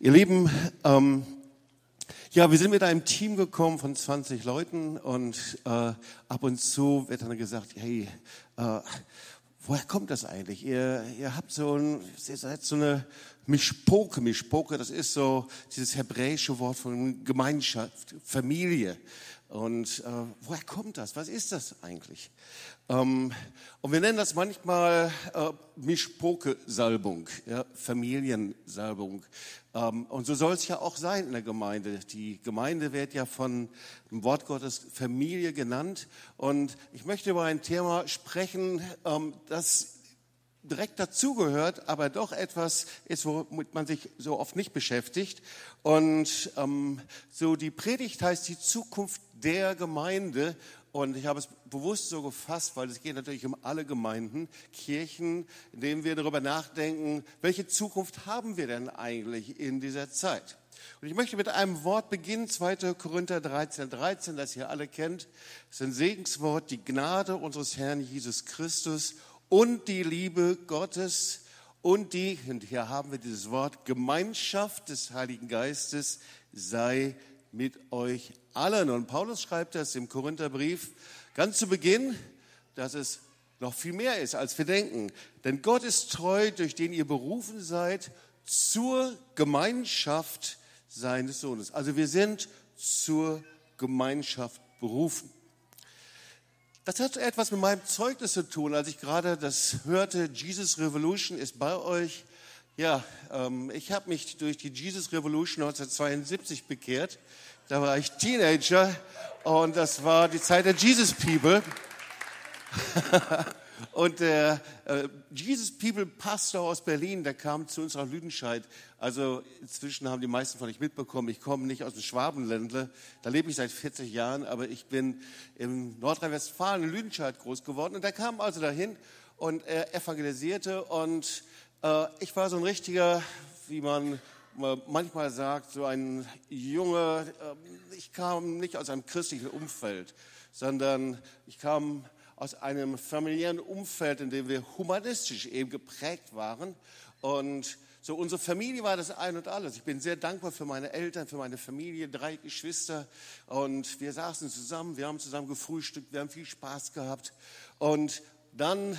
Ihr Lieben, ähm, ja, wir sind mit einem Team gekommen von 20 Leuten und äh, ab und zu wird dann gesagt, hey, äh, woher kommt das eigentlich? Ihr, ihr habt so, ein, ihr seid so eine Mischpoke. Mischpoke, das ist so dieses hebräische Wort von Gemeinschaft, Familie. Und äh, woher kommt das? Was ist das eigentlich? Ähm, und wir nennen das manchmal äh, Mischpoke-Salbung, ja, Familiensalbung. Ähm, und so soll es ja auch sein in der Gemeinde. Die Gemeinde wird ja von dem Wort Gottes Familie genannt. Und ich möchte über ein Thema sprechen, ähm, das direkt dazugehört, aber doch etwas ist, womit man sich so oft nicht beschäftigt. Und ähm, so die Predigt heißt die Zukunft der Gemeinde. Und ich habe es bewusst so gefasst, weil es geht natürlich um alle Gemeinden, Kirchen, in denen wir darüber nachdenken, welche Zukunft haben wir denn eigentlich in dieser Zeit? Und ich möchte mit einem Wort beginnen, 2. Korinther 13, 13, das ihr alle kennt. Das ist ein Segenswort, die Gnade unseres Herrn Jesus Christus und die Liebe Gottes und die, und hier haben wir dieses Wort, Gemeinschaft des Heiligen Geistes sei mit euch allen. Und Paulus schreibt das im Korintherbrief ganz zu Beginn, dass es noch viel mehr ist, als wir denken. Denn Gott ist treu, durch den ihr berufen seid zur Gemeinschaft seines Sohnes. Also wir sind zur Gemeinschaft berufen. Das hat etwas mit meinem Zeugnis zu tun, als ich gerade das hörte, Jesus Revolution ist bei euch. Ja, ähm, ich habe mich durch die Jesus Revolution 1972 bekehrt. Da war ich Teenager und das war die Zeit der Jesus People. und der äh, Jesus People Pastor aus Berlin, der kam zu uns nach Lüdenscheid. Also inzwischen haben die meisten von euch mitbekommen, ich komme nicht aus dem Schwabenländle, da lebe ich seit 40 Jahren, aber ich bin in Nordrhein-Westfalen, in Lüdenscheid groß geworden. Und der kam also dahin und er evangelisierte und äh, ich war so ein richtiger, wie man manchmal sagt, so ein Junge, ähm, ich kam nicht aus einem christlichen Umfeld, sondern ich kam aus einem familiären Umfeld, in dem wir humanistisch eben geprägt waren. Und so unsere Familie war das ein und alles. Ich bin sehr dankbar für meine Eltern, für meine Familie, drei Geschwister. Und wir saßen zusammen, wir haben zusammen gefrühstückt, wir haben viel Spaß gehabt. Und dann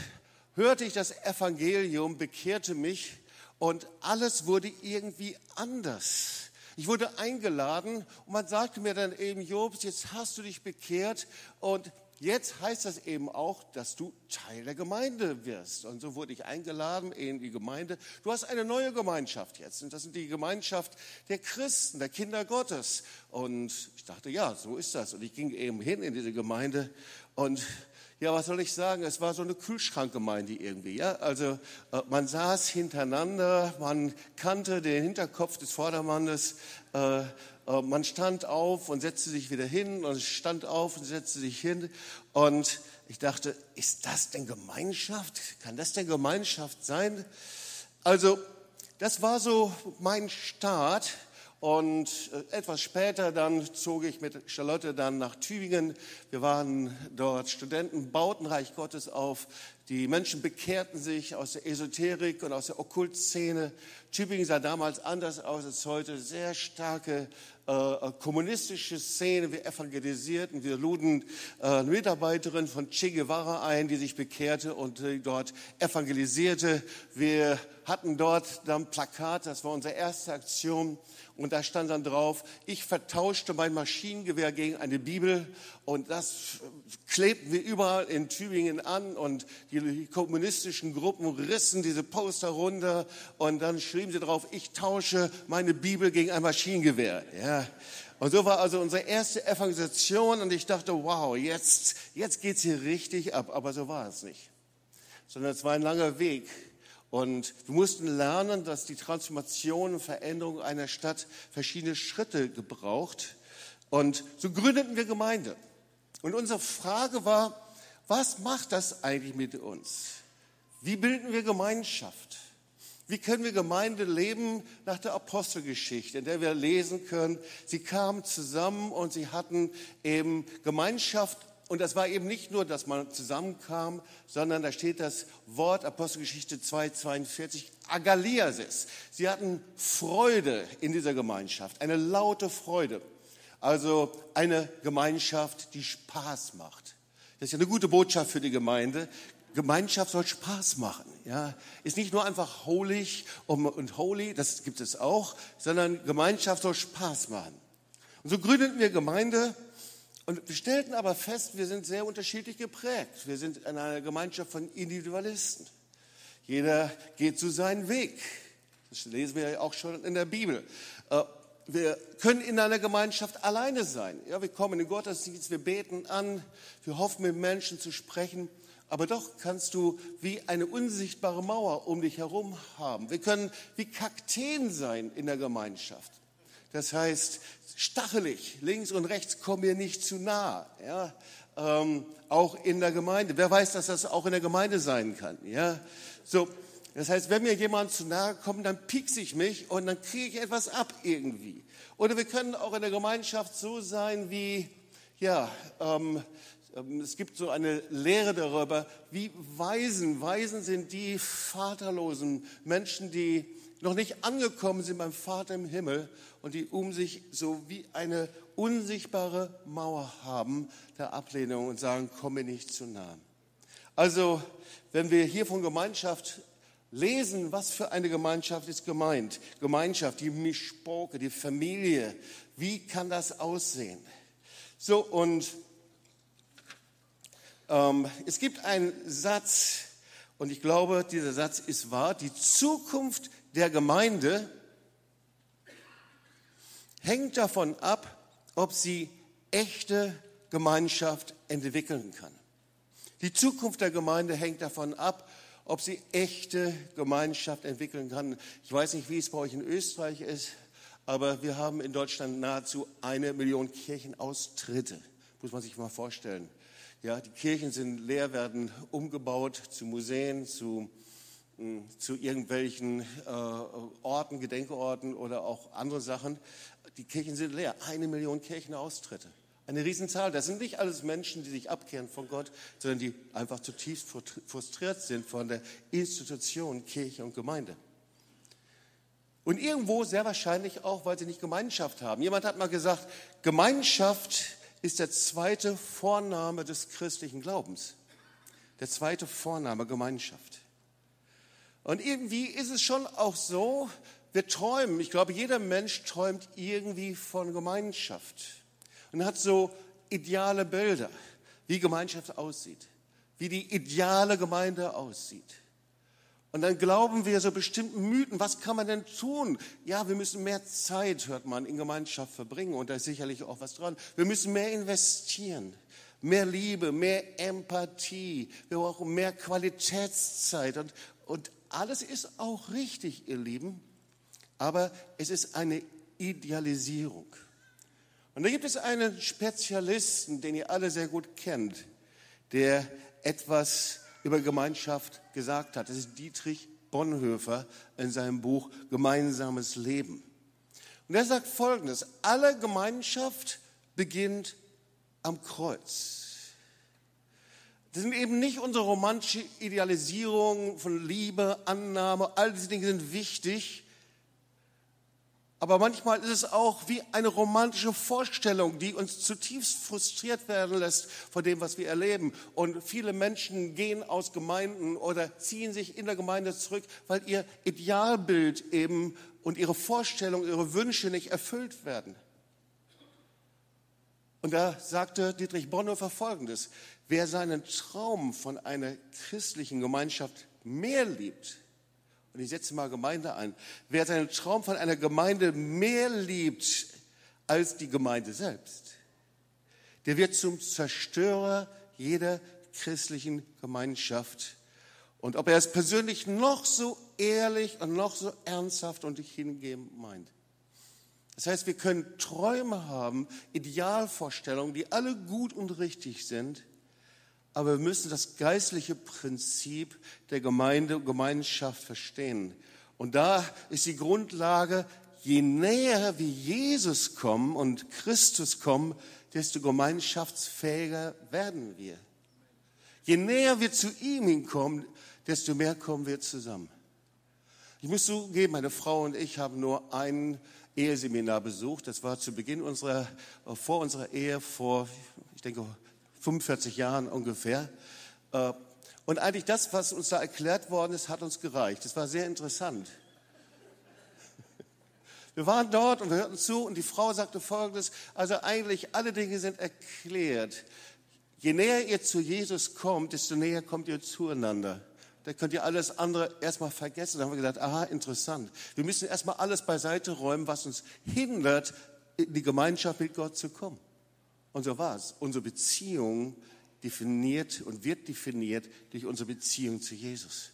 hörte ich das Evangelium, bekehrte mich und alles wurde irgendwie anders. Ich wurde eingeladen und man sagte mir dann eben, Jobs, jetzt hast du dich bekehrt und jetzt heißt das eben auch, dass du Teil der Gemeinde wirst. Und so wurde ich eingeladen in die Gemeinde. Du hast eine neue Gemeinschaft jetzt und das sind die Gemeinschaft der Christen, der Kinder Gottes. Und ich dachte, ja, so ist das. Und ich ging eben hin in diese Gemeinde und ja, was soll ich sagen? Es war so eine Kühlschrankgemeinde irgendwie. Ja? Also äh, man saß hintereinander, man kannte den Hinterkopf des Vordermannes, äh, äh, man stand auf und setzte sich wieder hin und stand auf und setzte sich hin. Und ich dachte, ist das denn Gemeinschaft? Kann das denn Gemeinschaft sein? Also das war so mein Start und äh, etwas später dann zog ich mit Charlotte dann nach Tübingen. Wir waren dort Studenten, bauten Reich Gottes auf. Die Menschen bekehrten sich aus der Esoterik und aus der Okkultszene. Tübingen sah damals anders aus als heute. Sehr starke äh, kommunistische Szene. Wir evangelisierten, wir luden äh, eine Mitarbeiterin von Che Guevara ein, die sich bekehrte und äh, dort evangelisierte. Wir hatten dort dann Plakat, das war unsere erste Aktion. Und da stand dann drauf, ich vertauschte mein Maschinengewehr gegen eine Bibel. Und das klebten wir überall in Tübingen an. Und die kommunistischen Gruppen rissen diese Poster runter. Und dann schrieben sie drauf, ich tausche meine Bibel gegen ein Maschinengewehr. Ja. Und so war also unsere erste Evangelisation. Und ich dachte, wow, jetzt, jetzt geht's hier richtig ab. Aber so war es nicht. Sondern es war ein langer Weg und wir mussten lernen, dass die Transformation und Veränderung einer Stadt verschiedene Schritte gebraucht. Und so gründeten wir Gemeinde. Und unsere Frage war, was macht das eigentlich mit uns? Wie bilden wir Gemeinschaft? Wie können wir Gemeinde leben nach der Apostelgeschichte, in der wir lesen können, sie kamen zusammen und sie hatten eben Gemeinschaft Und das war eben nicht nur, dass man zusammenkam, sondern da steht das Wort Apostelgeschichte 2, 42, Agaliasis. Sie hatten Freude in dieser Gemeinschaft, eine laute Freude. Also eine Gemeinschaft, die Spaß macht. Das ist ja eine gute Botschaft für die Gemeinde. Gemeinschaft soll Spaß machen. Ja, ist nicht nur einfach holy und holy, das gibt es auch, sondern Gemeinschaft soll Spaß machen. Und so gründeten wir Gemeinde und wir stellten aber fest, wir sind sehr unterschiedlich geprägt. Wir sind in einer Gemeinschaft von Individualisten. Jeder geht zu seinem Weg. Das lesen wir ja auch schon in der Bibel. Äh, wir können in einer Gemeinschaft alleine sein. Ja, wir kommen in den Gottesdienst, wir beten an, wir hoffen mit Menschen zu sprechen, aber doch kannst du wie eine unsichtbare Mauer um dich herum haben. Wir können wie Kakteen sein in der Gemeinschaft. Das heißt, stachelig, links und rechts kommen wir nicht zu nah. Ja, ähm, auch in der Gemeinde. Wer weiß, dass das auch in der Gemeinde sein kann? Ja, so. Das heißt, wenn mir jemand zu nahe kommt, dann piekse ich mich und dann kriege ich etwas ab irgendwie. Oder wir können auch in der Gemeinschaft so sein wie, ja, ähm, es gibt so eine Lehre darüber, wie Waisen, Waisen sind die vaterlosen Menschen, die noch nicht angekommen sind beim Vater im Himmel und die um sich so wie eine unsichtbare Mauer haben der Ablehnung und sagen, komm mir nicht zu nah. Also, wenn wir hier von Gemeinschaft lesen, was für eine Gemeinschaft ist gemeint. Gemeinschaft, die Mischpoke, die Familie. Wie kann das aussehen? So, und ähm, es gibt einen Satz, und ich glaube, dieser Satz ist wahr. Die Zukunft der Gemeinde hängt davon ab, ob sie echte Gemeinschaft entwickeln kann. Die Zukunft der Gemeinde hängt davon ab, ob sie echte Gemeinschaft entwickeln kann. Ich weiß nicht, wie es bei euch in Österreich ist, aber wir haben in Deutschland nahezu eine Million Kirchenaustritte. Muss man sich mal vorstellen. Ja, die Kirchen sind leer, werden umgebaut zu Museen, zu, hm, zu irgendwelchen äh, Orten, Gedenkorten oder auch andere Sachen. Die Kirchen sind leer. Eine Million Kirchenaustritte. Eine Riesenzahl. Das sind nicht alles Menschen, die sich abkehren von Gott, sondern die einfach zutiefst frustriert sind von der Institution Kirche und Gemeinde. Und irgendwo sehr wahrscheinlich auch, weil sie nicht Gemeinschaft haben. Jemand hat mal gesagt, Gemeinschaft ist der zweite Vorname des christlichen Glaubens. Der zweite Vorname Gemeinschaft. Und irgendwie ist es schon auch so, wir träumen, ich glaube, jeder Mensch träumt irgendwie von Gemeinschaft und hat so ideale Bilder, wie Gemeinschaft aussieht, wie die ideale Gemeinde aussieht. Und dann glauben wir so bestimmten Mythen. Was kann man denn tun? Ja, wir müssen mehr Zeit, hört man, in Gemeinschaft verbringen. Und da ist sicherlich auch was dran. Wir müssen mehr investieren. Mehr Liebe, mehr Empathie. Wir brauchen mehr Qualitätszeit. Und, und alles ist auch richtig, ihr Lieben. Aber es ist eine Idealisierung. Und da gibt es einen Spezialisten, den ihr alle sehr gut kennt, der etwas über Gemeinschaft gesagt hat. Das ist Dietrich Bonhoeffer in seinem Buch Gemeinsames Leben. Und er sagt Folgendes, alle Gemeinschaft beginnt am Kreuz. Das sind eben nicht unsere romantische Idealisierung von Liebe, Annahme, all diese Dinge sind wichtig, aber manchmal ist es auch wie eine romantische Vorstellung, die uns zutiefst frustriert werden lässt von dem, was wir erleben. Und viele Menschen gehen aus Gemeinden oder ziehen sich in der Gemeinde zurück, weil ihr Idealbild eben und ihre Vorstellungen, ihre Wünsche nicht erfüllt werden. Und da sagte Dietrich Bonhoeffer Folgendes. Wer seinen Traum von einer christlichen Gemeinschaft mehr liebt, und ich setze mal Gemeinde ein. Wer seinen Traum von einer Gemeinde mehr liebt als die Gemeinde selbst, der wird zum Zerstörer jeder christlichen Gemeinschaft. Und ob er es persönlich noch so ehrlich und noch so ernsthaft und hingeben meint. Das heißt, wir können Träume haben, Idealvorstellungen, die alle gut und richtig sind aber wir müssen das geistliche Prinzip der Gemeinde, Gemeinschaft verstehen. Und da ist die Grundlage, je näher wir Jesus kommen und Christus kommen, desto gemeinschaftsfähiger werden wir. Je näher wir zu ihm hinkommen, desto mehr kommen wir zusammen. Ich muss zugeben, meine Frau und ich haben nur ein Eheseminar besucht. Das war zu Beginn unserer, vor unserer Ehe, vor, ich denke, 45 Jahren ungefähr. Äh, und eigentlich das, was uns da erklärt worden ist, hat uns gereicht. Es war sehr interessant. Wir waren dort und wir hörten zu und die Frau sagte Folgendes, also eigentlich alle Dinge sind erklärt. Je näher ihr zu Jesus kommt, desto näher kommt ihr zueinander. Da könnt ihr alles andere erstmal vergessen. Da haben wir gedacht, aha, interessant. Wir müssen erstmal alles beiseite räumen, was uns hindert, in die Gemeinschaft mit Gott zu kommen. Und so war es. Unsere Beziehung definiert und wird definiert durch unsere Beziehung zu Jesus.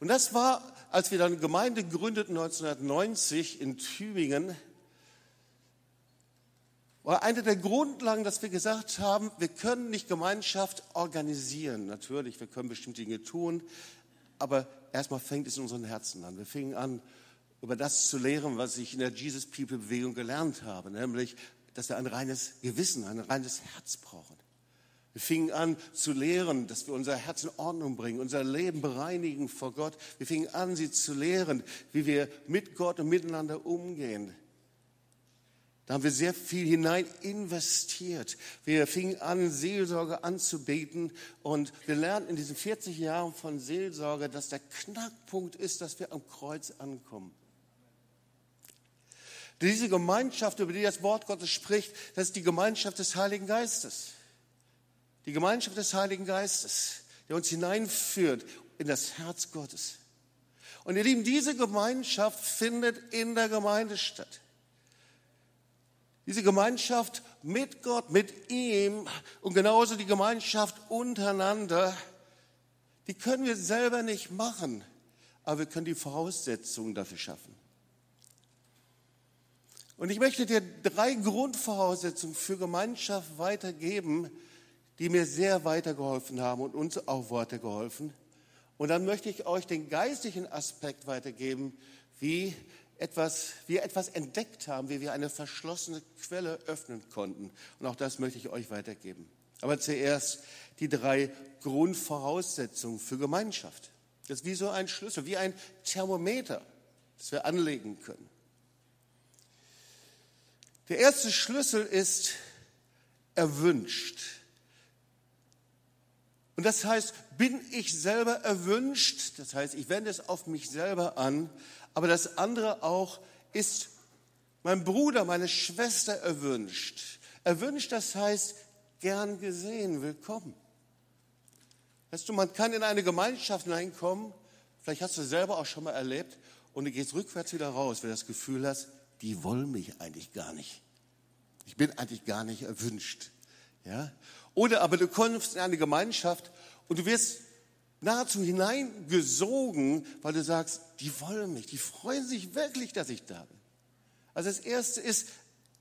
Und das war, als wir dann Gemeinde gründeten 1990 in Tübingen, war eine der Grundlagen, dass wir gesagt haben, wir können nicht Gemeinschaft organisieren. Natürlich, wir können bestimmte Dinge tun, aber erstmal fängt es in unseren Herzen an. Wir fingen an, über das zu lehren, was ich in der Jesus People Bewegung gelernt habe, nämlich, dass wir ein reines Gewissen, ein reines Herz brauchen. Wir fingen an zu lehren, dass wir unser Herz in Ordnung bringen, unser Leben bereinigen vor Gott. Wir fingen an, sie zu lehren, wie wir mit Gott und miteinander umgehen. Da haben wir sehr viel hinein investiert. Wir fingen an, Seelsorge anzubeten und wir lernten in diesen 40 Jahren von Seelsorge, dass der Knackpunkt ist, dass wir am Kreuz ankommen. Diese Gemeinschaft, über die das Wort Gottes spricht, das ist die Gemeinschaft des Heiligen Geistes. Die Gemeinschaft des Heiligen Geistes, der uns hineinführt in das Herz Gottes. Und ihr Lieben, diese Gemeinschaft findet in der Gemeinde statt. Diese Gemeinschaft mit Gott, mit ihm und genauso die Gemeinschaft untereinander, die können wir selber nicht machen, aber wir können die Voraussetzungen dafür schaffen. Und ich möchte dir drei Grundvoraussetzungen für Gemeinschaft weitergeben, die mir sehr weitergeholfen haben und uns auch weitergeholfen. Und dann möchte ich euch den geistlichen Aspekt weitergeben, wie etwas, wir etwas entdeckt haben, wie wir eine verschlossene Quelle öffnen konnten. Und auch das möchte ich euch weitergeben. Aber zuerst die drei Grundvoraussetzungen für Gemeinschaft. Das ist wie so ein Schlüssel, wie ein Thermometer, das wir anlegen können. Der erste Schlüssel ist erwünscht. Und das heißt, bin ich selber erwünscht, das heißt, ich wende es auf mich selber an, aber das andere auch ist mein Bruder, meine Schwester erwünscht. Erwünscht, das heißt, gern gesehen, willkommen. Weißt du, man kann in eine Gemeinschaft hineinkommen, vielleicht hast du es selber auch schon mal erlebt, und du gehst rückwärts wieder raus, wenn du das Gefühl hast, die wollen mich eigentlich gar nicht. Ich bin eigentlich gar nicht erwünscht. Ja? Oder aber du kommst in eine Gemeinschaft und du wirst nahezu hineingesogen, weil du sagst, die wollen mich, die freuen sich wirklich, dass ich da bin. Also das Erste ist,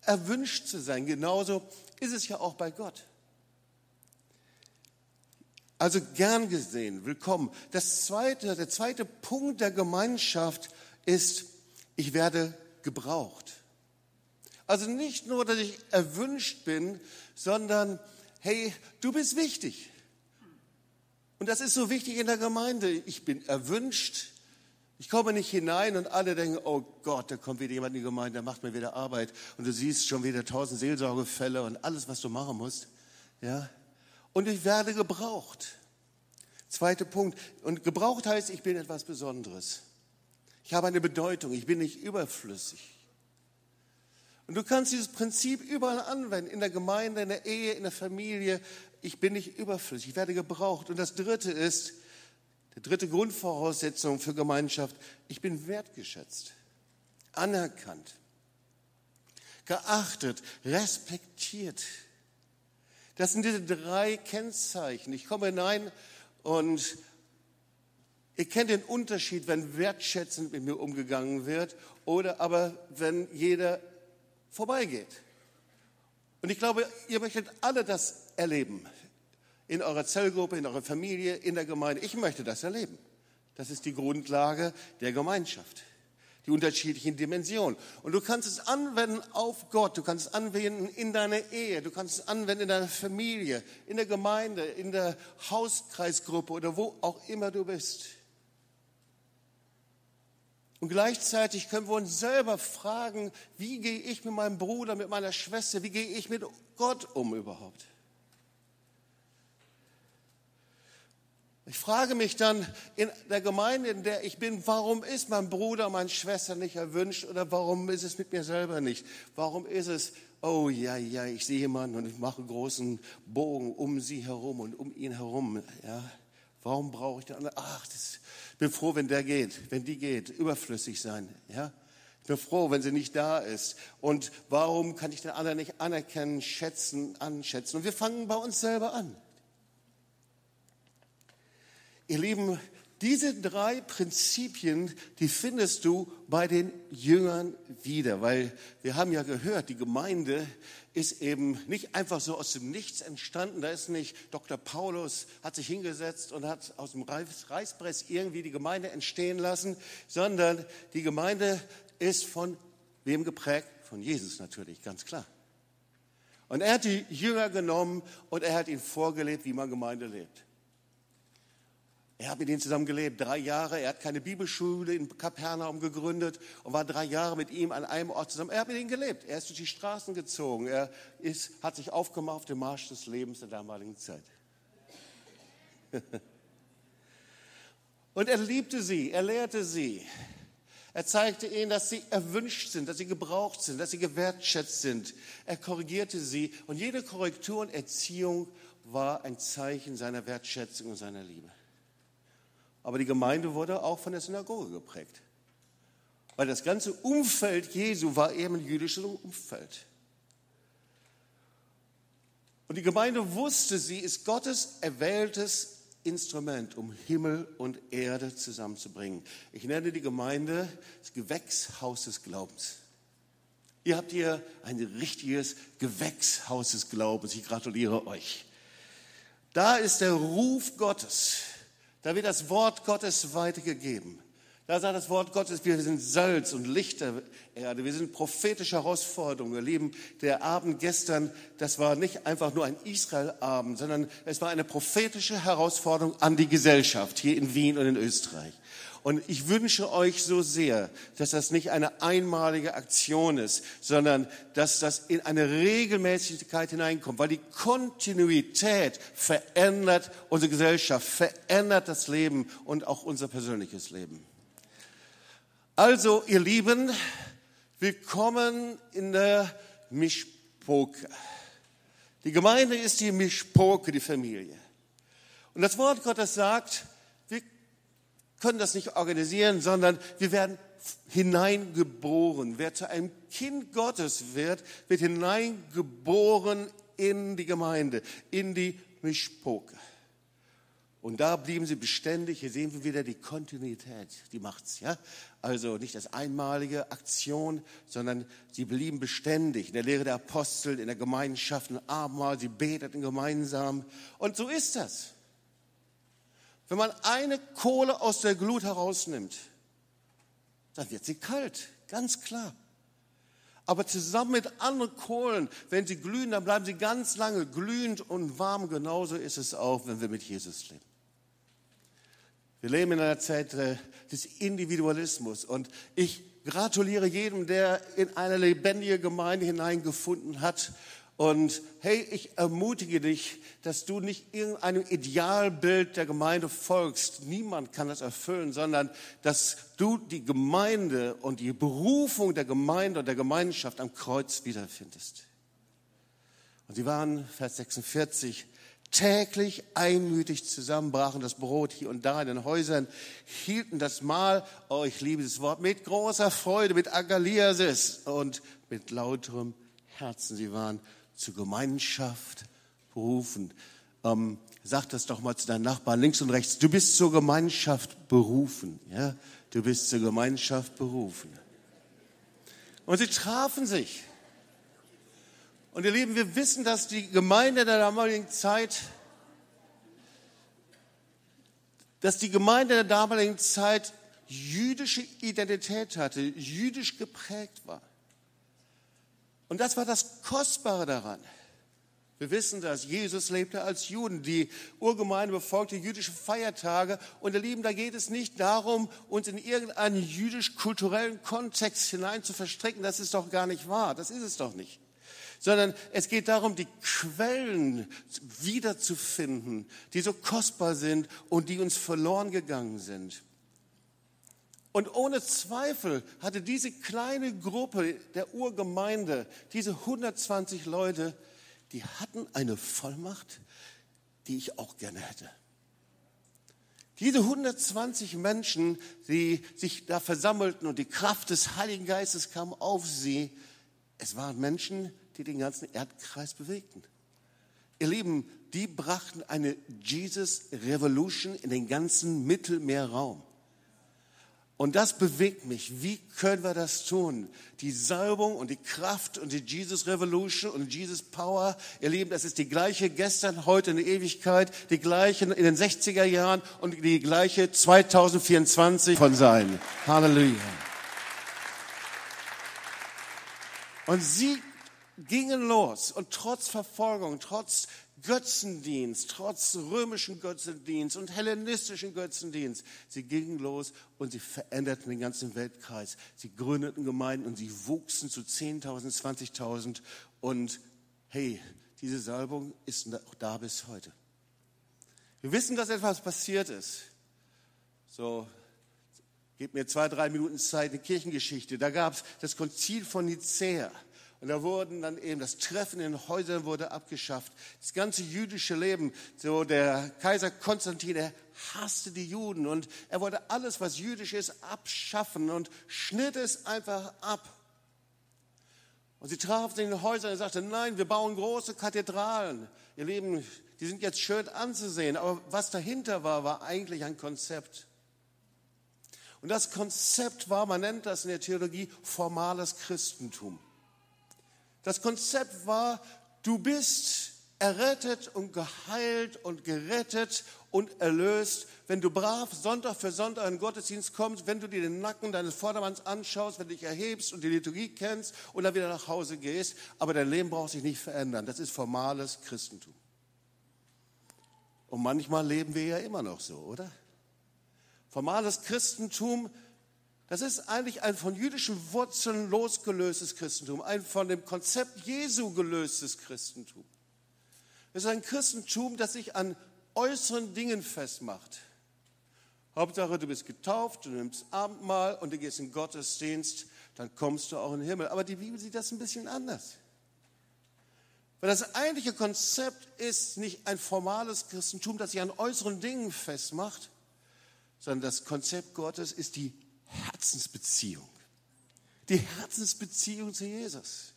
erwünscht zu sein. Genauso ist es ja auch bei Gott. Also gern gesehen, willkommen. Das zweite, der zweite Punkt der Gemeinschaft ist, ich werde gebraucht. Also nicht nur, dass ich erwünscht bin, sondern hey, du bist wichtig. Und das ist so wichtig in der Gemeinde. Ich bin erwünscht. Ich komme nicht hinein und alle denken, oh Gott, da kommt wieder jemand in die Gemeinde, der macht mir wieder Arbeit. Und du siehst schon wieder tausend Seelsorgefälle und alles, was du machen musst. Ja? Und ich werde gebraucht. Zweiter Punkt. Und gebraucht heißt, ich bin etwas Besonderes. Ich habe eine Bedeutung. Ich bin nicht überflüssig. Und du kannst dieses Prinzip überall anwenden, in der Gemeinde, in der Ehe, in der Familie. Ich bin nicht überflüssig, ich werde gebraucht. Und das Dritte ist, die dritte Grundvoraussetzung für Gemeinschaft, ich bin wertgeschätzt, anerkannt, geachtet, respektiert. Das sind diese drei Kennzeichen. Ich komme hinein und ihr kennt den Unterschied, wenn wertschätzend mit mir umgegangen wird oder aber wenn jeder vorbeigeht. Und ich glaube, ihr möchtet alle das erleben. In eurer Zellgruppe, in eurer Familie, in der Gemeinde. Ich möchte das erleben. Das ist die Grundlage der Gemeinschaft. die unterschiedlichen Dimensionen. Und du kannst es anwenden auf Gott, du kannst es anwenden in deiner Ehe, du kannst es anwenden in deiner Familie, in der Gemeinde, in der Hauskreisgruppe oder wo auch immer du bist. Und gleichzeitig können wir uns selber fragen, wie gehe ich mit meinem Bruder, mit meiner Schwester, wie gehe ich mit Gott um überhaupt? Ich frage mich dann in der Gemeinde, in der ich bin, warum ist mein Bruder, meine Schwester nicht erwünscht oder warum ist es mit mir selber nicht? Warum ist es, oh ja, ja, ich sehe jemanden und ich mache einen großen Bogen um sie herum und um ihn herum. Ja, warum brauche ich anderen? Ach, das, ich bin froh, wenn der geht, wenn die geht, überflüssig sein. Ja, ich bin froh, wenn sie nicht da ist. Und warum kann ich den anderen nicht anerkennen, schätzen, anschätzen? Und wir fangen bei uns selber an. Ihr Lieben, diese drei Prinzipien, die findest du bei den Jüngern wieder, weil wir haben ja gehört, die Gemeinde ist eben nicht einfach so aus dem Nichts entstanden. Da ist nicht Dr. Paulus, hat sich hingesetzt und hat aus dem Reißbrett irgendwie die Gemeinde entstehen lassen, sondern die Gemeinde ist von wem geprägt? Von Jesus natürlich, ganz klar. Und er hat die Jünger genommen und er hat ihnen vorgelebt, wie man Gemeinde lebt. Er hat mit ihnen zusammen gelebt, drei Jahre. Er hat keine Bibelschule in Kapernaum gegründet und war drei Jahre mit ihm an einem Ort zusammen. Er hat mit ihnen gelebt. Er ist durch die Straßen gezogen. Er ist, hat sich aufgemacht auf dem Marsch des Lebens der damaligen Zeit. und er liebte sie, er lehrte sie. Er zeigte ihnen, dass sie erwünscht sind, dass sie gebraucht sind, dass sie gewertschätzt sind. Er korrigierte sie und jede Korrektur und Erziehung war ein Zeichen seiner Wertschätzung und seiner Liebe. Aber die Gemeinde wurde auch von der Synagoge geprägt. Weil das ganze Umfeld Jesu war eben ein jüdisches Umfeld. Und die Gemeinde wusste, sie ist Gottes erwähltes Instrument, um Himmel und Erde zusammenzubringen. Ich nenne die Gemeinde das Gewächshaus des Glaubens. Ihr habt hier ein richtiges Gewächshaus des Glaubens. Ich gratuliere euch. Da ist der Ruf Gottes da wird das Wort Gottes weitergegeben. Da sagt das Wort Gottes, wir sind Salz und Licht der Erde. Wir sind prophetische Herausforderungen. Ihr Lieben, der Abend gestern, das war nicht einfach nur ein Israel-Abend, sondern es war eine prophetische Herausforderung an die Gesellschaft hier in Wien und in Österreich. Und ich wünsche euch so sehr, dass das nicht eine einmalige Aktion ist, sondern dass das in eine Regelmäßigkeit hineinkommt, weil die Kontinuität verändert unsere Gesellschaft, verändert das Leben und auch unser persönliches Leben. Also, ihr Lieben, willkommen in der Mischpoke. Die Gemeinde ist die Mischpoke, die Familie. Und das Wort Gottes sagt, können das nicht organisieren, sondern wir werden hineingeboren. Wer zu einem Kind Gottes wird, wird hineingeboren in die Gemeinde, in die Mischpoke. Und da blieben sie beständig. Hier sehen wir wieder die Kontinuität, die macht's, ja. Also nicht das einmalige Aktion, sondern sie blieben beständig in der Lehre der Apostel, in der Gemeinschaft, im Abendmahl, sie beteten gemeinsam. Und so ist das. Wenn man eine Kohle aus der Glut herausnimmt, dann wird sie kalt, ganz klar. Aber zusammen mit anderen Kohlen, wenn sie glühen, dann bleiben sie ganz lange glühend und warm. Genauso ist es auch, wenn wir mit Jesus leben. Wir leben in einer Zeit äh, des Individualismus und ich gratuliere jedem, der in eine lebendige Gemeinde hineingefunden hat und hey, ich ermutige dich, dass du nicht irgendeinem Idealbild der Gemeinde folgst. Niemand kann das erfüllen, sondern dass du die Gemeinde und die Berufung der Gemeinde und der Gemeinschaft am Kreuz wiederfindest. Und sie waren, Vers 46, täglich einmütig zusammen, brachen das Brot hier und da in den Häusern, hielten das Mahl, oh, ich liebe das Wort, mit großer Freude, mit Agaliasis und mit lauterem Herzen. Sie waren zur Gemeinschaft berufen. Ähm, sag das doch mal zu deinen Nachbarn links und rechts. Du bist zur Gemeinschaft berufen. Ja? Du bist zur Gemeinschaft berufen. Und sie trafen sich. Und ihr Lieben, wir wissen, dass die Gemeinde der damaligen Zeit, dass die Gemeinde der damaligen Zeit jüdische Identität hatte, jüdisch geprägt war. Und das war das Kostbare daran. Wir wissen dass Jesus lebte als Juden. Die Urgemeinde befolgte jüdische Feiertage. Und ihr Lieben, da geht es nicht darum, uns in irgendeinen jüdisch-kulturellen Kontext hinein zu verstricken. Das ist doch gar nicht wahr. Das ist es doch nicht. Sondern es geht darum, die Quellen wiederzufinden, die so kostbar sind und die uns verloren gegangen sind. Und ohne Zweifel hatte diese kleine Gruppe der Urgemeinde, diese 120 Leute, die hatten eine Vollmacht, die ich auch gerne hätte. Diese 120 Menschen, die sich da versammelten und die Kraft des Heiligen Geistes kam auf sie, es waren Menschen, die den ganzen Erdkreis bewegten. Ihr Lieben, die brachten eine Jesus Revolution in den ganzen Mittelmeerraum. Und das bewegt mich. Wie können wir das tun? Die Salbung und die Kraft und die Jesus Revolution und Jesus Power, ihr Lieben, das ist die gleiche gestern, heute in der Ewigkeit, die gleiche in den 60er Jahren und die gleiche 2024 von sein. Halleluja. Und sie gingen los und trotz Verfolgung, trotz Götzendienst, trotz römischen Götzendienst und hellenistischen Götzendienst. Sie gingen los und sie veränderten den ganzen Weltkreis. Sie gründeten Gemeinden und sie wuchsen zu 10.000, 20.000. Und hey, diese Salbung ist auch da bis heute. Wir wissen, dass etwas passiert ist. So, gebt mir zwei, drei Minuten Zeit, eine Kirchengeschichte. Da gab es das Konzil von Nicäa. Und da wurden dann eben, das Treffen in Häusern wurde abgeschafft. Das ganze jüdische Leben, so der Kaiser Konstantin, er hasste die Juden und er wollte alles, was jüdisch ist, abschaffen und schnitt es einfach ab. Und sie trafen sich in den Häusern und sagten, nein, wir bauen große Kathedralen. Ihr Lieben, die sind jetzt schön anzusehen, aber was dahinter war, war eigentlich ein Konzept. Und das Konzept war, man nennt das in der Theologie, formales Christentum. Das Konzept war, du bist errettet und geheilt und gerettet und erlöst, wenn du brav Sonntag für Sonntag in den Gottesdienst kommst, wenn du dir den Nacken deines Vordermanns anschaust, wenn du dich erhebst und die Liturgie kennst und dann wieder nach Hause gehst. Aber dein Leben braucht sich nicht verändern. Das ist formales Christentum. Und manchmal leben wir ja immer noch so, oder? Formales Christentum das ist eigentlich ein von jüdischen Wurzeln losgelöstes Christentum, ein von dem Konzept Jesu gelöstes Christentum. Es ist ein Christentum, das sich an äußeren Dingen festmacht. Hauptsache, du bist getauft, du nimmst Abendmahl und du gehst in Gottesdienst, dann kommst du auch in den Himmel. Aber die Bibel sieht das ein bisschen anders. Weil das eigentliche Konzept ist nicht ein formales Christentum, das sich an äußeren Dingen festmacht, sondern das Konzept Gottes ist die Herzensbeziehung. Die Herzensbeziehung zu Jesus.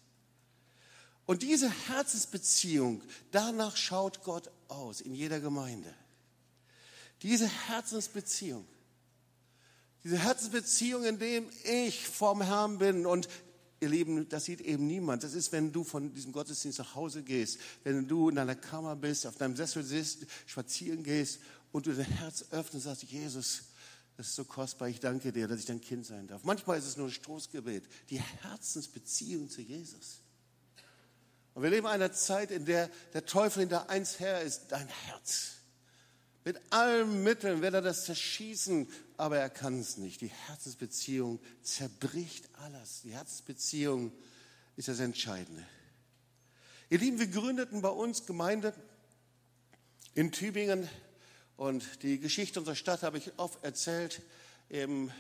Und diese Herzensbeziehung, danach schaut Gott aus in jeder Gemeinde. Diese Herzensbeziehung. Diese Herzensbeziehung, in dem ich vom Herrn bin und ihr Lieben, das sieht eben niemand. Das ist, wenn du von diesem Gottesdienst nach Hause gehst, wenn du in deiner Kammer bist, auf deinem Sessel sitzt, spazieren gehst und du dein Herz öffnest und sagst, Jesus, das ist so kostbar. Ich danke dir, dass ich dein Kind sein darf. Manchmal ist es nur ein Stoßgebet. Die Herzensbeziehung zu Jesus. Und wir leben in einer Zeit, in der der Teufel hinter eins her ist, dein Herz. Mit allen Mitteln wird er das zerschießen, aber er kann es nicht. Die Herzensbeziehung zerbricht alles. Die Herzensbeziehung ist das Entscheidende. Ihr Lieben, wir gründeten bei uns Gemeinde in Tübingen und die Geschichte unserer Stadt habe ich oft erzählt, eben,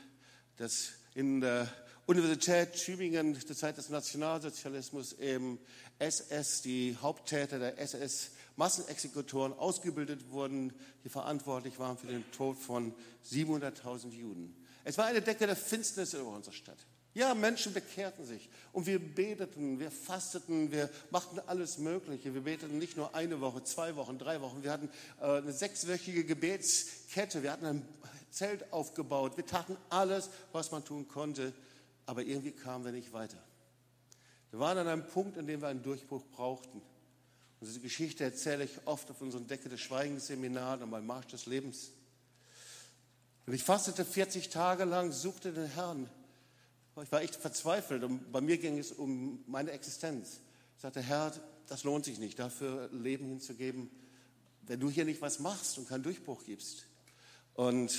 dass in der Universität Tübingen zur Zeit des Nationalsozialismus eben SS, die Haupttäter der SS Massenexekutoren ausgebildet wurden, die verantwortlich waren für den Tod von 700.000 Juden. Es war eine Decke der Finsternis über unsere Stadt. Ja, Menschen bekehrten sich und wir beteten, wir fasteten, wir machten alles Mögliche. Wir beteten nicht nur eine Woche, zwei Wochen, drei Wochen. Wir hatten äh, eine sechswöchige Gebetskette, wir hatten ein Zelt aufgebaut, wir taten alles, was man tun konnte, aber irgendwie kamen wir nicht weiter. Wir waren an einem Punkt, an dem wir einen Durchbruch brauchten. Und diese Geschichte erzähle ich oft auf unseren Decke des Schweigens Seminaren und beim Marsch des Lebens. Und ich fastete 40 Tage lang, suchte den Herrn. Ich war echt verzweifelt und bei mir ging es um meine Existenz. Ich sagte, Herr, das lohnt sich nicht, dafür Leben hinzugeben, wenn du hier nicht was machst und keinen Durchbruch gibst. Und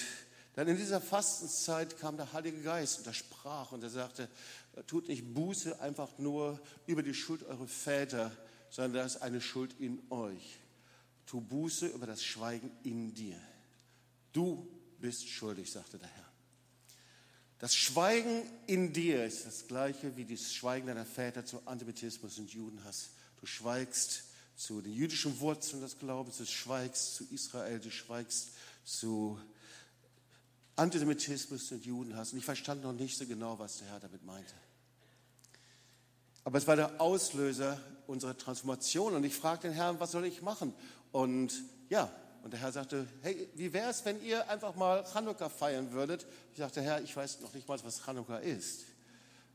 dann in dieser Fastenzeit kam der Heilige Geist und er sprach und er sagte, tut nicht Buße einfach nur über die Schuld eurer Väter, sondern da ist eine Schuld in euch. Tu Buße über das Schweigen in dir. Du bist schuldig, sagte der Herr. Das Schweigen in dir ist das gleiche wie das Schweigen deiner Väter zu Antisemitismus und Judenhass. Du schweigst zu den jüdischen Wurzeln des Glaubens, du schweigst zu Israel, du schweigst zu Antisemitismus und Judenhass. Und ich verstand noch nicht so genau, was der Herr damit meinte. Aber es war der Auslöser unserer Transformation. Und ich fragte den Herrn, was soll ich machen? Und ja, und der Herr sagte, hey, wie wäre es, wenn ihr einfach mal Chanukka feiern würdet? Ich sagte, Herr, ich weiß noch nicht mal, was Chanukka ist.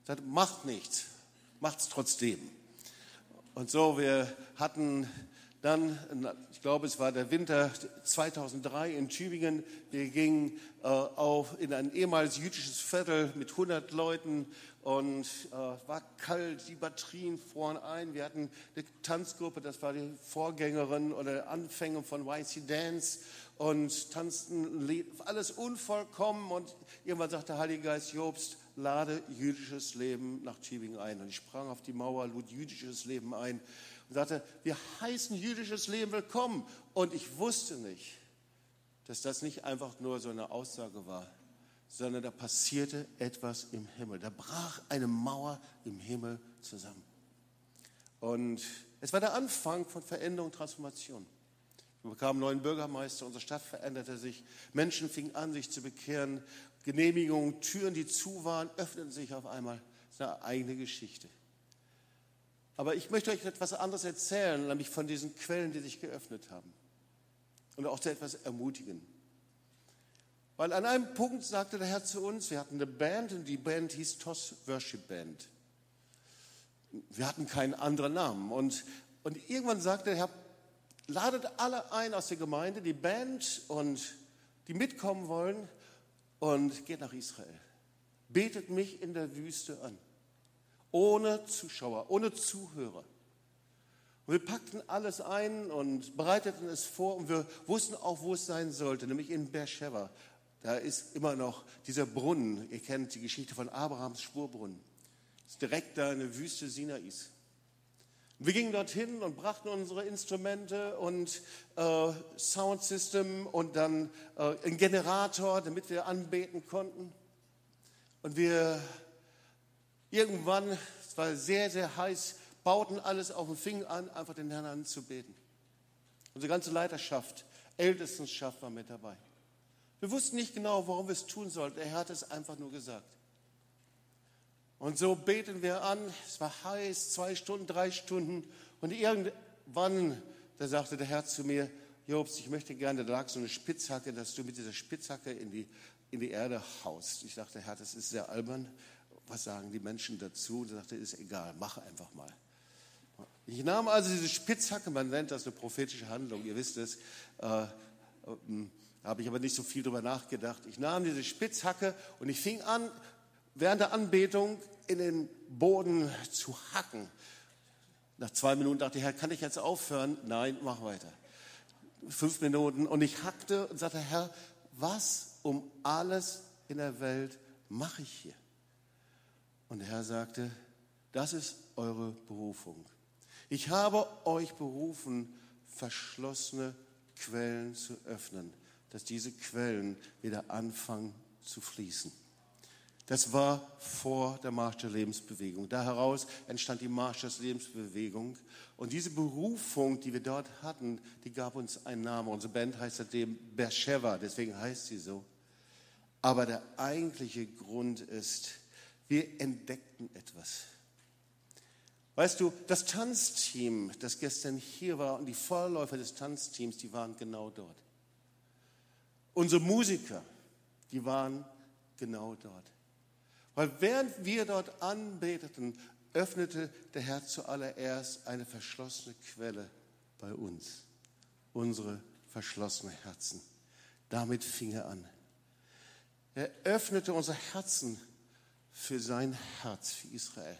Er sagte, macht nichts, macht's trotzdem. Und so, wir hatten dann, ich glaube, es war der Winter 2003 in Tübingen. Wir gingen äh, auf, in ein ehemals jüdisches Viertel mit 100 Leuten und äh, war kalt, die Batterien fuhren ein. Wir hatten eine Tanzgruppe, das war die Vorgängerin oder Anfänge von YC Dance und tanzten alles unvollkommen. Und irgendwann sagte der Heilige Geist Jobst, lade jüdisches Leben nach Tübingen ein. Und ich sprang auf die Mauer, lud jüdisches Leben ein und sagte, wir heißen jüdisches Leben willkommen. Und ich wusste nicht, dass das nicht einfach nur so eine Aussage war, sondern da passierte etwas im Himmel. Da brach eine Mauer im Himmel zusammen. Und es war der Anfang von Veränderung Transformation. Wir bekamen einen neuen Bürgermeister, unsere Stadt veränderte sich, Menschen fingen an, sich zu bekehren, Genehmigungen, Türen, die zu waren, öffneten sich auf einmal. Das ist eine eigene Geschichte. Aber ich möchte euch etwas anderes erzählen, nämlich von diesen Quellen, die sich geöffnet haben. Und auch zu etwas ermutigen. Weil an einem Punkt sagte der Herr zu uns, wir hatten eine Band und die Band hieß TOS Worship Band. Wir hatten keinen anderen Namen. Und, und irgendwann sagte der Herr, ladet alle ein aus der Gemeinde, die Band und die mitkommen wollen und geht nach Israel. Betet mich in der Wüste an ohne Zuschauer, ohne Zuhörer. Und wir packten alles ein und bereiteten es vor und wir wussten auch, wo es sein sollte, nämlich in Beersheba. Da ist immer noch dieser Brunnen. Ihr kennt die Geschichte von Abrahams Spurbrunnen. Das ist direkt da in der Wüste Sinais. Wir gingen dorthin und brachten unsere Instrumente und äh, Soundsystem und dann äh, einen Generator, damit wir anbeten konnten. Und wir Irgendwann, es war sehr, sehr heiß, bauten alles auf und fingen an, einfach den Herrn anzubeten. Unsere ganze Leiterschaft, Ältestenschaft war mit dabei. Wir wussten nicht genau, warum wir es tun sollten. Er hat es einfach nur gesagt. Und so beten wir an. Es war heiß, zwei Stunden, drei Stunden. Und irgendwann, da sagte der Herr zu mir, Jobs, ich möchte gerne, da lag so eine Spitzhacke, dass du mit dieser Spitzhacke in die, in die Erde haust. Ich dachte, Herr, das ist sehr albern was sagen die Menschen dazu? Und er sagte, ist egal, mach einfach mal. Ich nahm also diese Spitzhacke, man nennt das eine prophetische Handlung, ihr wisst es, äh, äh, habe ich aber nicht so viel darüber nachgedacht. Ich nahm diese Spitzhacke und ich fing an, während der Anbetung in den Boden zu hacken. Nach zwei Minuten dachte ich, Herr, kann ich jetzt aufhören? Nein, mach weiter. Fünf Minuten und ich hackte und sagte, Herr, was um alles in der Welt mache ich hier? Und der Herr sagte, das ist eure Berufung. Ich habe euch berufen, verschlossene Quellen zu öffnen, dass diese Quellen wieder anfangen zu fließen. Das war vor der Marsch der Lebensbewegung. Da heraus entstand die Marsch der Lebensbewegung. Und diese Berufung, die wir dort hatten, die gab uns einen Namen. Unsere Band heißt seitdem Beersheba, deswegen heißt sie so. Aber der eigentliche Grund ist, wir entdeckten etwas. Weißt du, das Tanzteam, das gestern hier war und die Vorläufer des Tanzteams, die waren genau dort. Unsere Musiker, die waren genau dort. Weil während wir dort anbeteten, öffnete der Herr zuallererst eine verschlossene Quelle bei uns, unsere verschlossenen Herzen. Damit fing er an. Er öffnete unsere Herzen für sein Herz, für Israel.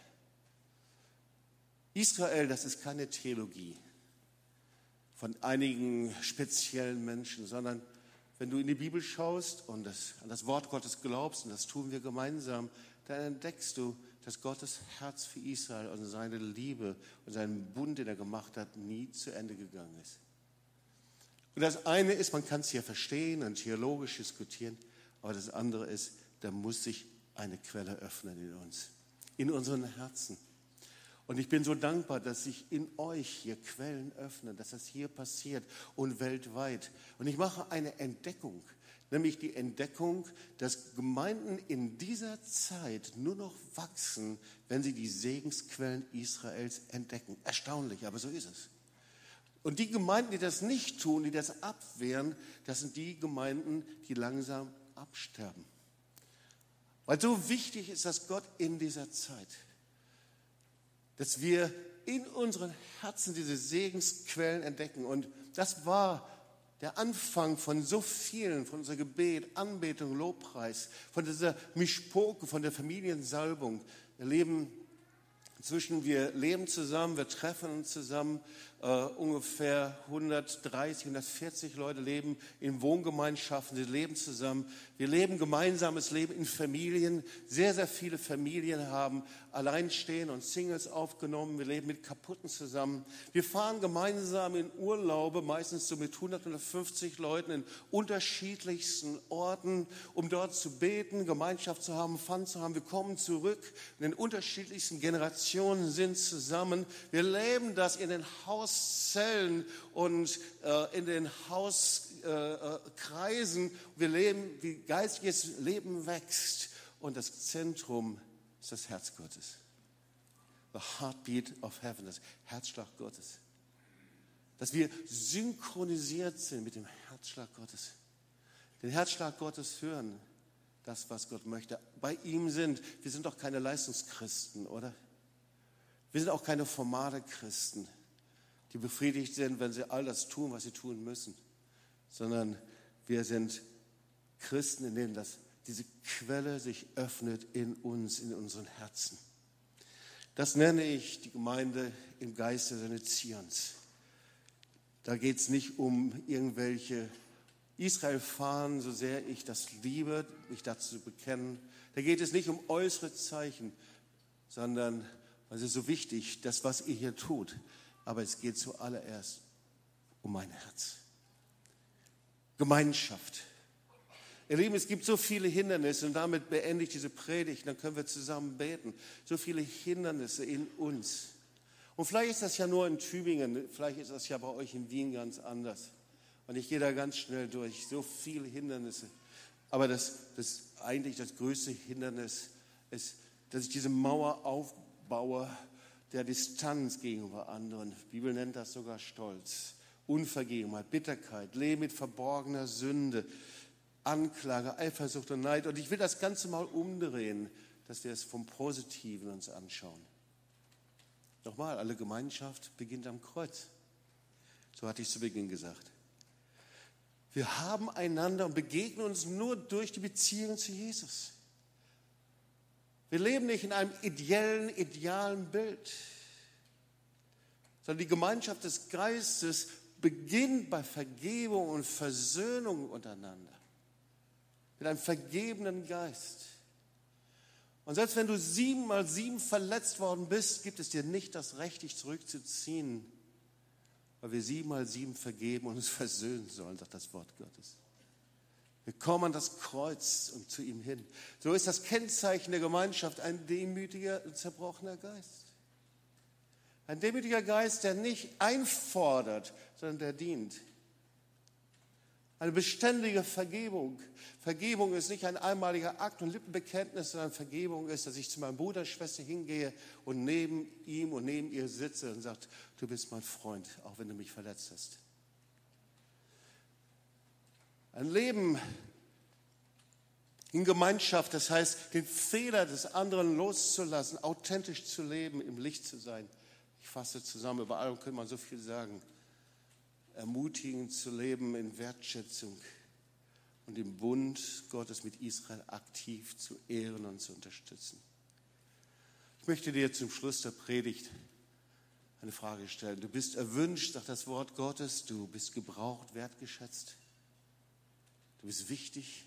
Israel, das ist keine Theologie von einigen speziellen Menschen, sondern wenn du in die Bibel schaust und das, an das Wort Gottes glaubst, und das tun wir gemeinsam, dann entdeckst du, dass Gottes Herz für Israel und seine Liebe und seinen Bund, den er gemacht hat, nie zu Ende gegangen ist. Und das eine ist, man kann es hier verstehen und theologisch diskutieren, aber das andere ist, da muss sich eine Quelle öffnen in uns, in unseren Herzen. Und ich bin so dankbar, dass sich in euch hier Quellen öffnen, dass das hier passiert und weltweit. Und ich mache eine Entdeckung, nämlich die Entdeckung, dass Gemeinden in dieser Zeit nur noch wachsen, wenn sie die Segensquellen Israels entdecken. Erstaunlich, aber so ist es. Und die Gemeinden, die das nicht tun, die das abwehren, das sind die Gemeinden, die langsam absterben. Weil so wichtig ist das Gott in dieser Zeit dass wir in unseren Herzen diese Segensquellen entdecken. Und das war der Anfang von so vielen, von unser Gebet, Anbetung, Lobpreis, von dieser Mischpoke, von der Familiensalbung. Wir leben inzwischen, wir leben zusammen, wir treffen uns zusammen, Uh, ungefähr 130, 140 Leute leben in Wohngemeinschaften, sie leben zusammen. Wir leben gemeinsames Leben in Familien. Sehr, sehr viele Familien haben Alleinstehen und Singles aufgenommen. Wir leben mit Kaputten zusammen. Wir fahren gemeinsam in Urlaube, meistens so mit 100, 150 Leuten in unterschiedlichsten Orten, um dort zu beten, Gemeinschaft zu haben, Fun zu haben. Wir kommen zurück in den unterschiedlichsten Generationen, sind zusammen. Wir leben das in den Hauszellen und äh, in den Hauskreisen. Äh, Wir leben, wie geistiges Leben wächst. Und das Zentrum ist das Herz Gottes. The heartbeat of heaven, das Herzschlag Gottes. Dass wir synchronisiert sind mit dem Herzschlag Gottes. Den Herzschlag Gottes hören, das, was Gott möchte. Bei ihm sind, wir sind doch keine Leistungschristen, oder? Wir sind auch keine formale Christen, die befriedigt sind, wenn sie all das tun, was sie tun müssen, sondern wir sind Christen, in denen das, diese Quelle sich öffnet in uns, in unseren Herzen. Das nenne ich die Gemeinde im Geiste seines Zions. Da geht es nicht um irgendwelche Israel-Fahnen, so sehr ich das liebe, mich dazu zu bekennen. Da geht es nicht um äußere Zeichen, sondern es ist so wichtig, das, was ihr hier tut. Aber es geht zuallererst um mein Herz. Gemeinschaft. Ihr Lieben, es gibt so viele Hindernisse und damit beende ich diese Predigt, dann können wir zusammen beten. So viele Hindernisse in uns. Und vielleicht ist das ja nur in Tübingen, vielleicht ist das ja bei euch in Wien ganz anders. Und ich gehe da ganz schnell durch, so viele Hindernisse. Aber das, das eigentlich das größte Hindernis ist, dass ich diese Mauer aufbaue der Distanz gegenüber anderen. Die Bibel nennt das sogar Stolz, Unvergebenheit, Bitterkeit, Leben mit verborgener Sünde, Anklage, Eifersucht und Neid. Und ich will das Ganze mal umdrehen, dass wir es vom Positiven uns anschauen. Nochmal, alle Gemeinschaft beginnt am Kreuz. So hatte ich zu Beginn gesagt. Wir haben einander und begegnen uns nur durch die Beziehung zu Jesus. Wir leben nicht in einem ideellen, idealen Bild, sondern die Gemeinschaft des Geistes beginnt bei Vergebung und Versöhnung untereinander. Mit einem vergebenen Geist. Und selbst wenn du siebenmal sieben verletzt worden bist, gibt es dir nicht das Recht, dich zurückzuziehen, weil wir siebenmal sieben vergeben und uns versöhnen sollen, sagt das Wort Gottes. Wir kommen an das Kreuz und zu ihm hin. So ist das Kennzeichen der Gemeinschaft ein demütiger, zerbrochener Geist. Ein demütiger Geist, der nicht einfordert, sondern der dient. Eine beständige Vergebung. Vergebung ist nicht ein einmaliger Akt und Lippenbekenntnis, sondern Vergebung ist, dass ich zu meinem Bruder, Schwester hingehe und neben ihm und neben ihr sitze und sage, du bist mein Freund, auch wenn du mich verletzt hast. Ein Leben in Gemeinschaft, das heißt, den Fehler des anderen loszulassen, authentisch zu leben, im Licht zu sein. Ich fasse zusammen, über allem könnte man so viel sagen. Ermutigend zu leben in Wertschätzung und den Bund Gottes mit Israel aktiv zu ehren und zu unterstützen. Ich möchte dir zum Schluss der Predigt eine Frage stellen. Du bist erwünscht, sagt das Wort Gottes, du bist gebraucht, wertgeschätzt, du bist wichtig.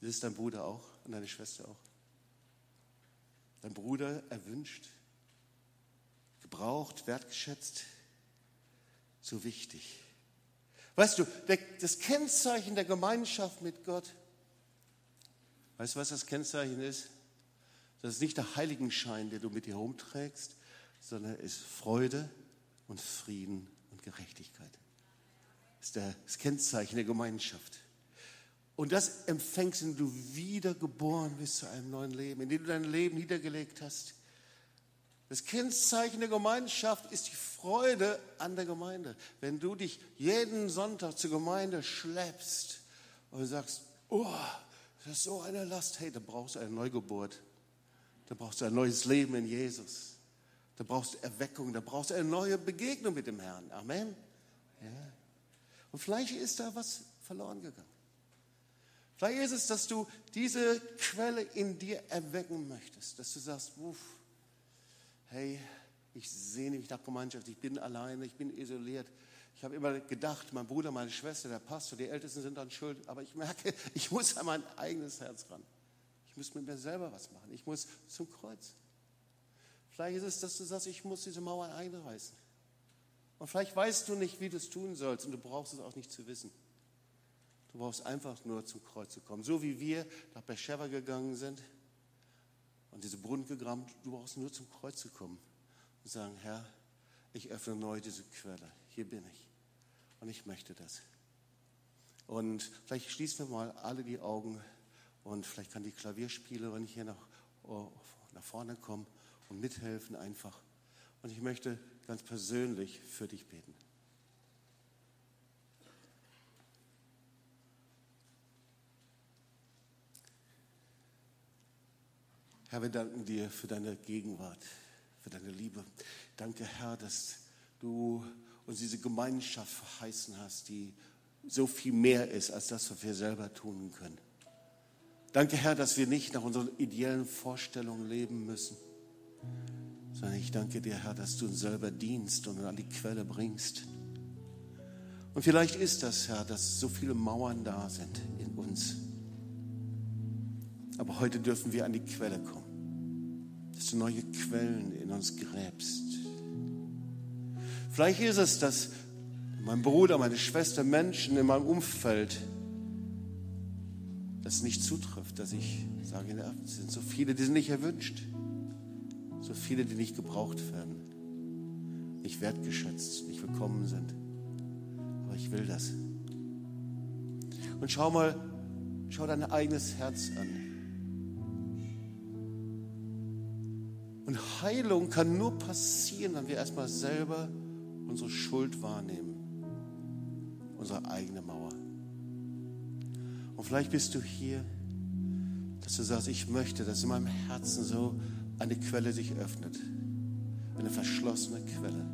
Das ist dein Bruder auch und deine Schwester auch. Dein Bruder erwünscht, gebraucht, wertgeschätzt, so wichtig. Weißt du, das Kennzeichen der Gemeinschaft mit Gott, weißt du, was das Kennzeichen ist? Das ist nicht der Heiligenschein, den du mit dir herumträgst, sondern es ist Freude und Frieden und Gerechtigkeit. Das ist das Kennzeichen der Gemeinschaft. Und das empfängst, wenn du wiedergeboren bist zu einem neuen Leben, indem du dein Leben niedergelegt hast. Das Kennzeichen der Gemeinschaft ist die Freude an der Gemeinde. Wenn du dich jeden Sonntag zur Gemeinde schleppst und sagst, oh, das ist so eine Last, hey, da brauchst du eine Neugeburt. Da brauchst du ein neues Leben in Jesus. Da brauchst du Erweckung, da brauchst du eine neue Begegnung mit dem Herrn. Amen. Ja. Und vielleicht ist da was verloren gegangen. Vielleicht ist es, dass du diese Quelle in dir erwecken möchtest, dass du sagst, uff, hey, ich sehne mich nach Gemeinschaft, ich bin alleine, ich bin isoliert. Ich habe immer gedacht, mein Bruder, meine Schwester, der Pastor, die Ältesten sind dann schuld, aber ich merke, ich muss an mein eigenes Herz ran. Ich muss mit mir selber was machen. Ich muss zum Kreuz. Vielleicht ist es, dass du sagst, ich muss diese Mauer einreißen. Und vielleicht weißt du nicht, wie du es tun sollst und du brauchst es auch nicht zu wissen. Du brauchst einfach nur zum Kreuz zu kommen. So wie wir nach Beersheba gegangen sind und diese Brunnen gegraben, du brauchst nur zum Kreuz zu kommen und sagen, Herr, ich öffne neu diese Quelle. Hier bin ich. Und ich möchte das. Und vielleicht schließen wir mal alle die Augen und vielleicht kann die Klavierspielerin hier nach, oh, nach vorne kommen und mithelfen einfach. Und ich möchte ganz persönlich für dich beten. Herr, wir danken dir für deine Gegenwart, für deine Liebe. Danke, Herr, dass du uns diese Gemeinschaft verheißen hast, die so viel mehr ist als das, was wir selber tun können. Danke, Herr, dass wir nicht nach unseren ideellen Vorstellungen leben müssen, sondern ich danke dir, Herr, dass du uns selber dienst und an die Quelle bringst. Und vielleicht ist das, Herr, dass so viele Mauern da sind in uns. Aber heute dürfen wir an die Quelle kommen, dass du neue Quellen in uns gräbst. Vielleicht ist es, dass mein Bruder, meine Schwester, Menschen in meinem Umfeld das nicht zutrifft, dass ich sage, es sind so viele, die sind nicht erwünscht so viele, die nicht gebraucht werden, nicht wertgeschätzt, nicht willkommen sind. Aber ich will das. Und schau mal, schau dein eigenes Herz an. Und Heilung kann nur passieren, wenn wir erstmal selber unsere Schuld wahrnehmen, unsere eigene Mauer. Und vielleicht bist du hier, dass du sagst, ich möchte, dass in meinem Herzen so eine Quelle sich öffnet. Eine verschlossene Quelle.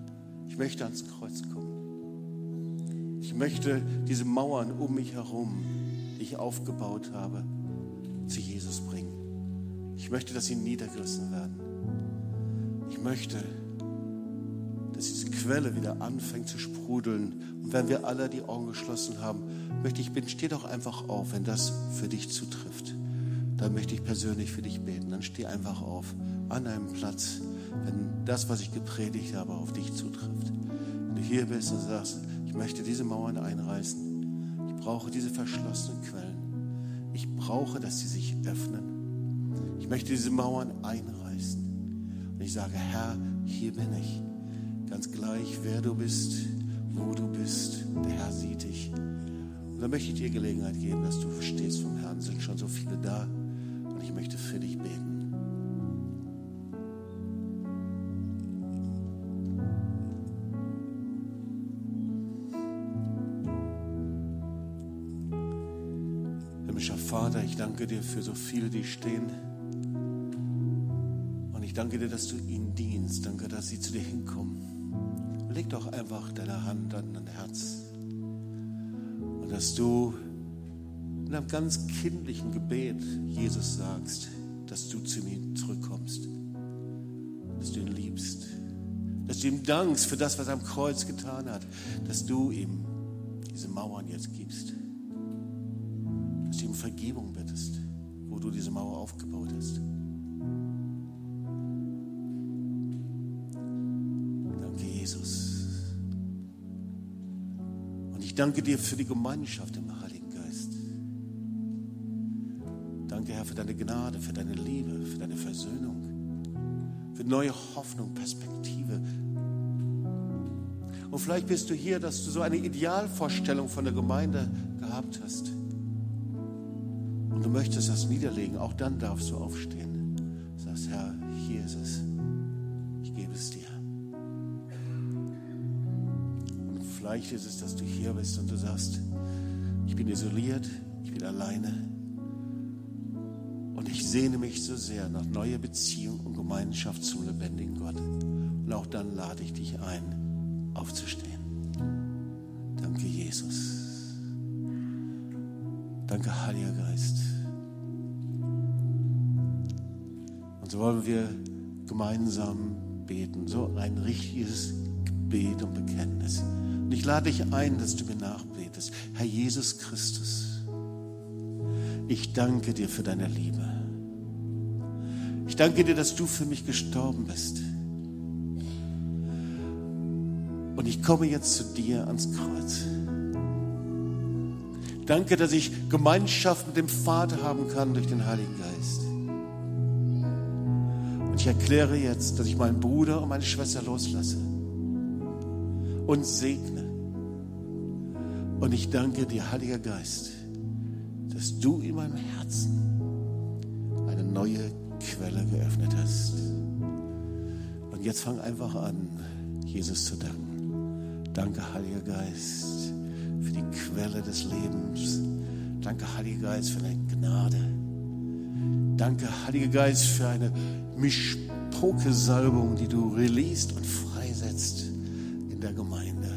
Ich möchte ans Kreuz kommen. Ich möchte diese Mauern um mich herum, die ich aufgebaut habe, zu Jesus bringen. Ich möchte, dass sie niedergerissen werden. Ich möchte, dass diese Quelle wieder anfängt zu sprudeln. Und wenn wir alle die Augen geschlossen haben, möchte ich bitten, steh doch einfach auf, wenn das für dich zutrifft. Dann möchte ich persönlich für dich beten. Dann steh einfach auf an einem Platz, wenn das, was ich gepredigt habe, auf dich zutrifft. Wenn du hier bist und sagst, ich möchte diese Mauern einreißen, ich brauche diese verschlossenen Quellen, ich brauche, dass sie sich öffnen. Ich möchte diese Mauern einreißen. Ich sage, Herr, hier bin ich. Ganz gleich, wer du bist, wo du bist, der Herr sieht dich. Und dann möchte ich dir Gelegenheit geben, dass du verstehst vom Herrn. Sind schon so viele da und ich möchte für dich beten. Vater, ich danke dir für so viele, die stehen. Danke dir, dass du ihnen dienst. Danke, dass sie zu dir hinkommen. Leg doch einfach deine Hand an dein Herz. Und dass du in einem ganz kindlichen Gebet Jesus sagst, dass du zu ihm zurückkommst, dass du ihn liebst, dass du ihm dankst für das, was er am Kreuz getan hat, dass du ihm diese Mauern jetzt gibst, dass du ihm Vergebung bittest, wo du diese Mauer aufgebaut hast. Danke dir für die Gemeinschaft im Heiligen Geist. Danke, Herr, für deine Gnade, für deine Liebe, für deine Versöhnung, für neue Hoffnung, Perspektive. Und vielleicht bist du hier, dass du so eine Idealvorstellung von der Gemeinde gehabt hast. Und du möchtest das niederlegen. Auch dann darfst du aufstehen. Vielleicht ist es, dass du hier bist und du sagst, ich bin isoliert, ich bin alleine. Und ich sehne mich so sehr nach neuer Beziehung und Gemeinschaft zum lebendigen Gott. Und auch dann lade ich dich ein, aufzustehen. Danke, Jesus. Danke, Heiliger Geist. Und so wollen wir gemeinsam beten, so ein richtiges Gebet und Bekenntnis. Und ich lade dich ein, dass du mir nachbetest. Herr Jesus Christus, ich danke dir für deine Liebe. Ich danke dir, dass du für mich gestorben bist. Und ich komme jetzt zu dir ans Kreuz. Danke, dass ich Gemeinschaft mit dem Vater haben kann durch den Heiligen Geist. Und ich erkläre jetzt, dass ich meinen Bruder und meine Schwester loslasse und segne. Und ich danke dir, Heiliger Geist, dass du in meinem Herzen eine neue Quelle geöffnet hast. Und jetzt fang einfach an, Jesus zu danken. Danke, Heiliger Geist, für die Quelle des Lebens. Danke, Heiliger Geist, für deine Gnade. Danke, Heiliger Geist, für eine Mischpoke-Salbung, die du releast und freisetzt in der Gemeinde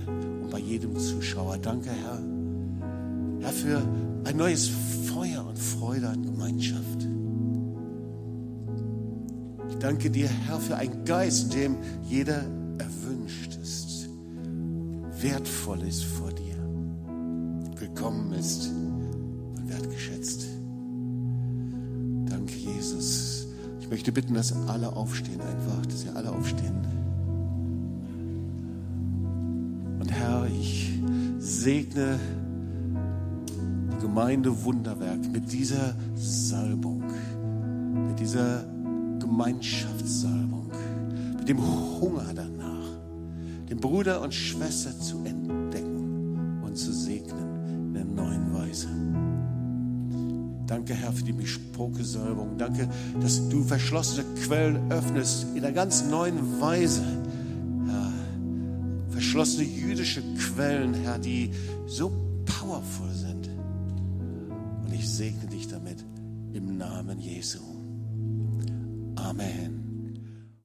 und bei jedem Zuschauer. Danke, Herr, Herr, für ein neues Feuer und Freude an Gemeinschaft. Ich danke dir, Herr, für einen Geist, dem jeder erwünscht ist, wertvoll ist vor dir, willkommen ist und wertgeschätzt. Danke, Jesus. Ich möchte bitten, dass alle aufstehen einfach, dass ihr alle aufstehen. Segne die Gemeinde Wunderwerk mit dieser Salbung, mit dieser Gemeinschaftssalbung, mit dem Hunger danach, den Bruder und Schwester zu entdecken und zu segnen in einer neuen Weise. Danke, Herr, für die Bespoke-Salbung. Danke, dass du verschlossene Quellen öffnest in einer ganz neuen Weise. Verschlossene jüdische Quellen, Herr, die so powerful sind. Und ich segne dich damit im Namen Jesu. Amen.